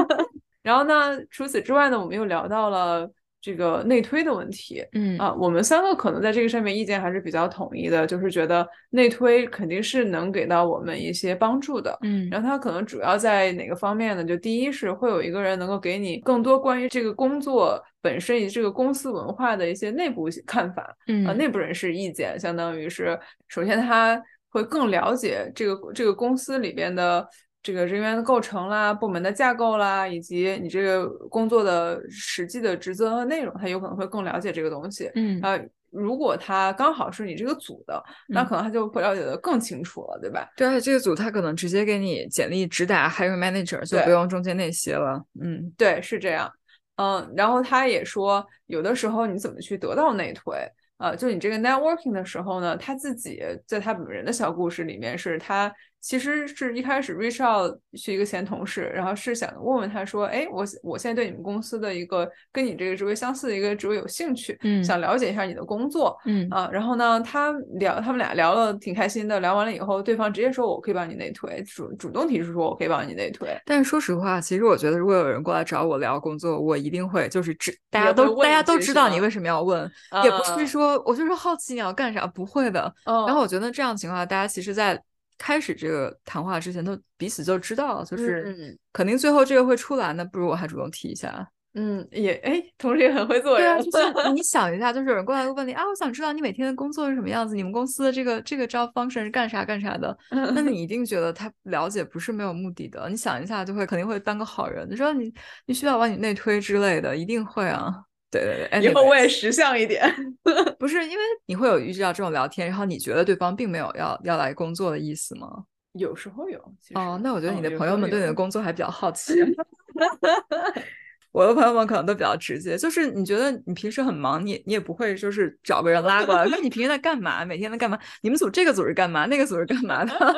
然后呢，除此之外呢，我们又聊到了这个内推的问题。嗯啊，我们三个可能在这个上面意见还是比较统一的，就是觉得内推肯定是能给到我们一些帮助的。嗯然后它可能主要在哪个方面呢？就第一是会有一个人能够给你更多关于这个工作本身以及这个公司文化的一些内部看法，嗯啊，内部人士意见，相当于是首先他会更了解这个这个公司里边的这个人员的构成啦、部门的架构啦，以及你这个工作的实际的职责和内容，他有可能会更了解这个东西。嗯啊，如果他刚好是你这个组的，那嗯可能他就会了解的更清楚了，对吧？对，这个组他可能直接给你简历直达 hiring manager，就对不用中间那些了。嗯对，是这样。嗯，然后他也说，有的时候你怎么去得到内推？呃，就你这个 networking 的时候呢，他自己在他本人的小故事里面，是他其实是一开始 reach out 去一个前同事，然后是想问问他说，哎，我我现在对你们公司的一个跟你这个职位相似的一个职位有兴趣，嗯想了解一下你的工作。嗯啊，然后呢，他聊，他们俩聊了挺开心的，聊完了以后，对方直接说我可以帮你内推，主主动提出说我可以帮你内推。但是说实话，其实我觉得，如果有人过来找我聊工作，我一定会就是知大家都大家都知道你为什么要问，也不啊是说我就是好奇你要干啥，不会的。嗯然后我觉得这样情况下，大家其实在开始这个谈话之前，都彼此就知道，就是嗯肯定最后这个会出来，那不如我还主动提一下。嗯，也哎，同时也很会做对啊，人。就是 你想一下，就是有人过来问你啊，我想知道你每天的工作是什么样子，你们公司的这个这个 job function 是干啥干啥的，那你一定觉得他了解不是没有目的的。你想一下，就会肯定会当个好人。你说你你需要往你内推之类的，一定会啊。对对对，以后我也识相一点。不是因为你会有遇到这种聊天，然后你觉得对方并没有要要来工作的意思吗？有时候有，哦，那我觉得你的朋友们对你的工作还比较好奇。我的朋友们可能都比较直接，就是你觉得你平时很忙，你你也不会就是找个人拉过来，说你平时在干嘛，每天在干嘛？你们组这个组是干嘛，那个组是干嘛的？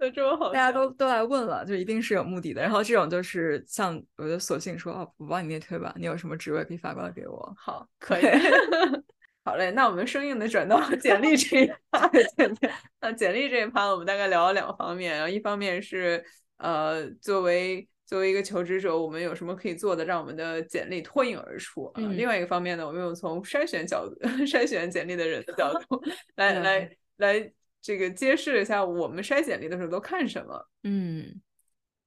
就 这么好，大家都都来问了，就一定是有目的的。然后这种就是像我就索性说，哦，我帮你内推吧，你有什么职位可以发过来给我。好，可以。好嘞，那我们生硬的转到简历这一趴。那简历这一趴，我们大概聊了两方面，然后一方面是呃，作为作为一个求职者，我们有什么可以做的，让我们的简历脱颖而出啊、嗯另外一个方面呢，我们有从筛选角度、筛选简历的人的角度来对来来这个揭示一下我们筛简历的时候都看什么。嗯，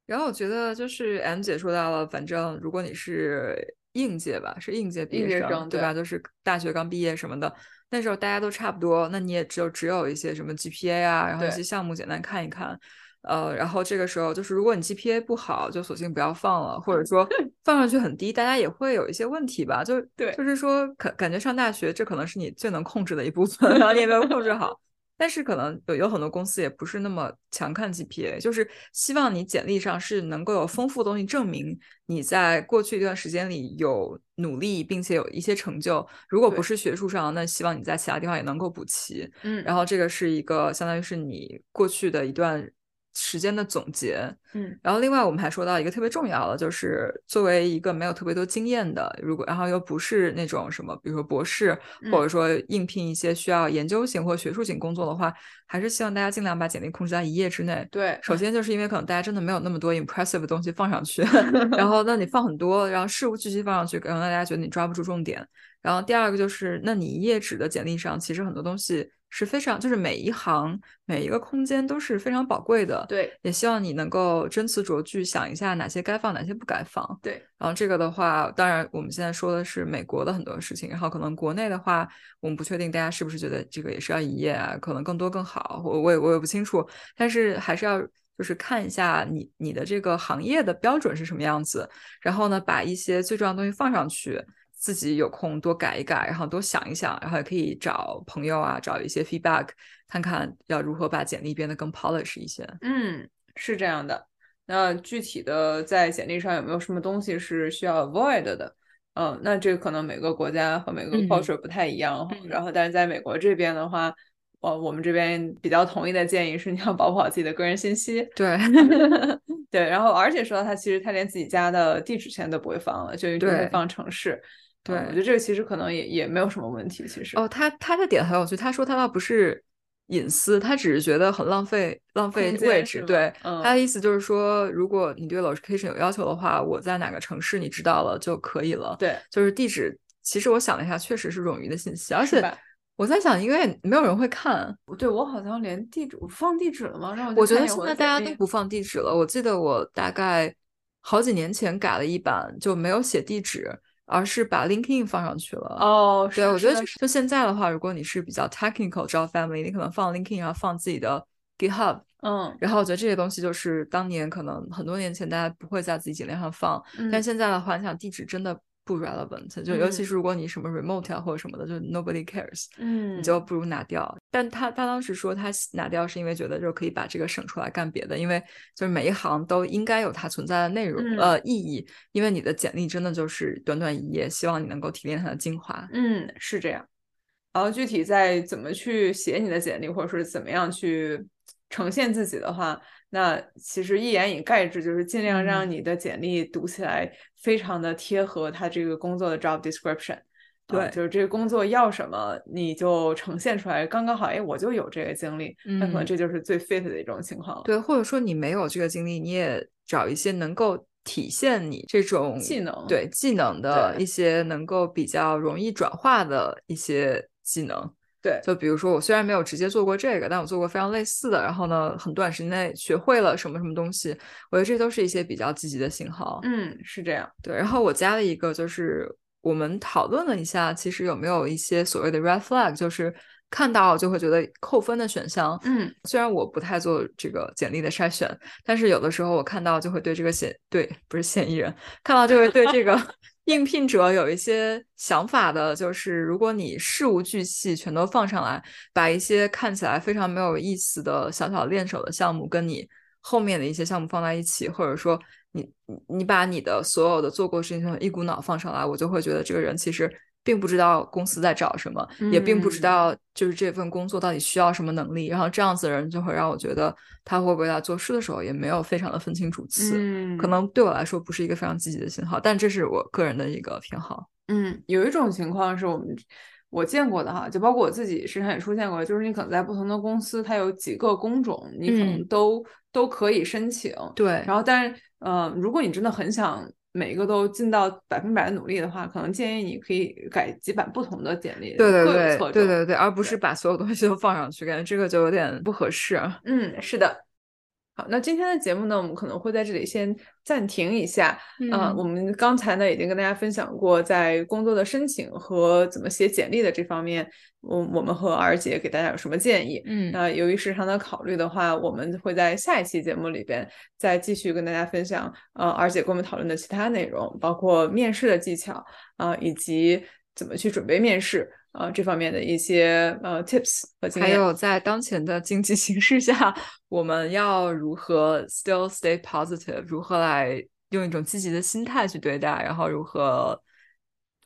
然后我觉得就是 M 姐说到了，反正如果你是应届吧，是应届毕业生，生对对吧？就是大学刚毕业什么的，那时候大家都差不多，那你也只有只有一些什么 GPA 啊，然后一些项目简单看一看。呃，然后这个时候就是，如果你 GPA 不好，就索性不要放了，或者 说放上去很低，大家也会有一些问题吧。就对就是说，感感觉上大学这可能是你最能控制的一部分，然后你也没有控制好。但是可能有有很多公司也不是那么强看 GPA，就是希望你简历上是能够有丰富的东西证明你在过去一段时间里有努力，并且有一些成就。如果不是学术上，那希望你在其他地方也能够补齐。嗯，然后这个是一个相当于是你过去的一段。时间的总结，嗯，然后另外我们还说到一个特别重要的，就是作为一个没有特别多经验的，如果然后又不是那种什么，比如说博士，或者说应聘一些需要研究型或学术型工作的话，还是希望大家尽量把简历控制在一页之内。对，首先就是因为可能大家真的没有那么多 impressive 的东西放上去，然后那你放很多，然后事无巨细放上去，可能大家觉得你抓不住重点。然后第二个就是，那你一页纸的简历上，其实很多东西。是非常，就是每一行每一个空间都是非常宝贵的。对，也希望你能够斟词酌句，想一下哪些该放，哪些不该放。对，然后这个的话，当然我们现在说的是美国的很多事情，然后可能国内的话，我们不确定大家是不是觉得这个也是要一页啊，可能更多更好，我我也我也不清楚，但是还是要就是看一下你你的这个行业的标准是什么样子，然后呢，把一些最重要的东西放上去。自己有空多改一改，然后多想一想，然后也可以找朋友啊，找一些 feedback，看看要如何把简历变得更 polish 一些。嗯，是这样的。那具体的在简历上有没有什么东西是需要 avoid 的？嗯，那这可能每个国家和每个 culture 不太一样。然后，但是在美国这边的话，呃，我们这边比较统一的建议是，你要保护好自己的个人信息。对，对。然后，而且说他其实他连自己家的地址现在都不会放了，就只会放城市。对，我觉得这个其实可能也也没有什么问题。其实哦，他他的点很有趣，他说他倒不是隐私，他只是觉得很浪费浪费位置。对，他的意思就是说，如果你对 location 有要求的话，我在哪个城市你知道了就可以了。对，就是地址。其实我想了一下，确实是冗余的信息，而且我在想，因为没有人会看。对我好像连地址放地址了吗？让我觉得现在大家都不放地址了。我记得我大概好几年前改了一版，就没有写地址。而是把 LinkedIn 放上去了哦，对，我觉得就。现在的话，如果你是比较 technical 招 family，你可能放 LinkedIn，然后放自己的 GitHub，嗯，然后我觉得这些东西就是当年可能很多年前大家不会在自己简历上放，但现在的话，你想地址真的。不 relevant，就尤其是如果你什么 remote 啊或者什么的，就 nobody cares，嗯，你就不如拿掉。但他他当时说他拿掉是因为觉得就可以把这个省出来干别的，因为就是每一行都应该有它存在的内容呃意义，因为你的简历真的就是短短一页，希望你能够提炼它的精华。嗯，是这样。然后具体在怎么去写你的简历，或者是怎么样去呈现自己的话。那其实一言以概之，就是尽量让你的简历读起来非常的贴合他这个工作的 job description。对，就是这个工作要什么，你就呈现出来，刚刚好。哎，我就有这个经历，那可能这就是最 fit 的一种情况了。对，或者说你没有这个经历，你也找一些能够体现你这种技能，对技能的一些能够比较容易转化的一些技能。对，就比如说，我虽然没有直接做过这个，但我做过非常类似的。然后呢，很短时间内学会了什么什么东西，我觉得这都是一些比较积极的信号。嗯，是这样。对，然后我加了一个，就是我们讨论了一下，其实有没有一些所谓的 red flag，就是看到就会觉得扣分的选项。嗯，虽然我不太做这个简历的筛选，但是有的时候我看到就会对这个嫌对不是嫌疑人，看到就会对这个。应聘者有一些想法的，就是如果你事无巨细全都放上来，把一些看起来非常没有意思的小小练手的项目跟你后面的一些项目放在一起，或者说你你把你的所有的做过事情一股脑放上来，我就会觉得这个人其实。并不知道公司在找什么，也并不知道就是这份工作到底需要什么能力，然后这样子的人就会让我觉得他会不会在做事的时候也没有非常的分清主次，可能对我来说不是一个非常积极的信号，但这是我个人的一个偏好。嗯，有一种情况是我们我见过的哈，就包括我自己身上也出现过，就是你可能在不同的公司，它有几个工种，你可能都都可以申请。对，然后但是呃，如果你真的很想。每一个都尽到百分百的努力的话，可能建议你可以改几版不同的简历，对对对，对对对，而不是把所有东西都放上去，感觉这个就有点不合适。嗯，是的。好，那今天的节目呢，我们可能会在这里先暂停一下。嗯，我们刚才呢已经跟大家分享过，在工作的申请和怎么写简历的这方面，我我们和二姐给大家有什么建议？嗯，那由于时长的考虑的话，我们会在下一期节目里边再继续跟大家分享，呃，二姐跟我们讨论的其他内容，包括面试的技巧啊，以及怎么去准备面试。呃这方面的一些呃 tips 和经验。还有在当前的经济形势下，我们要如何 still stay positive？如何来用一种积极的心态去对待？然后如何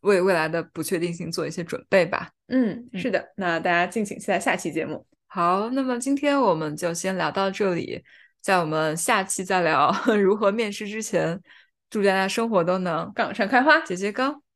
为未来的不确定性做一些准备吧？嗯，是的，那大家敬请期待下期节目。好，那么今天我们就先聊到这里，在我们下期再聊 如何面试之前，祝大家生活都能杠上开花，节节高。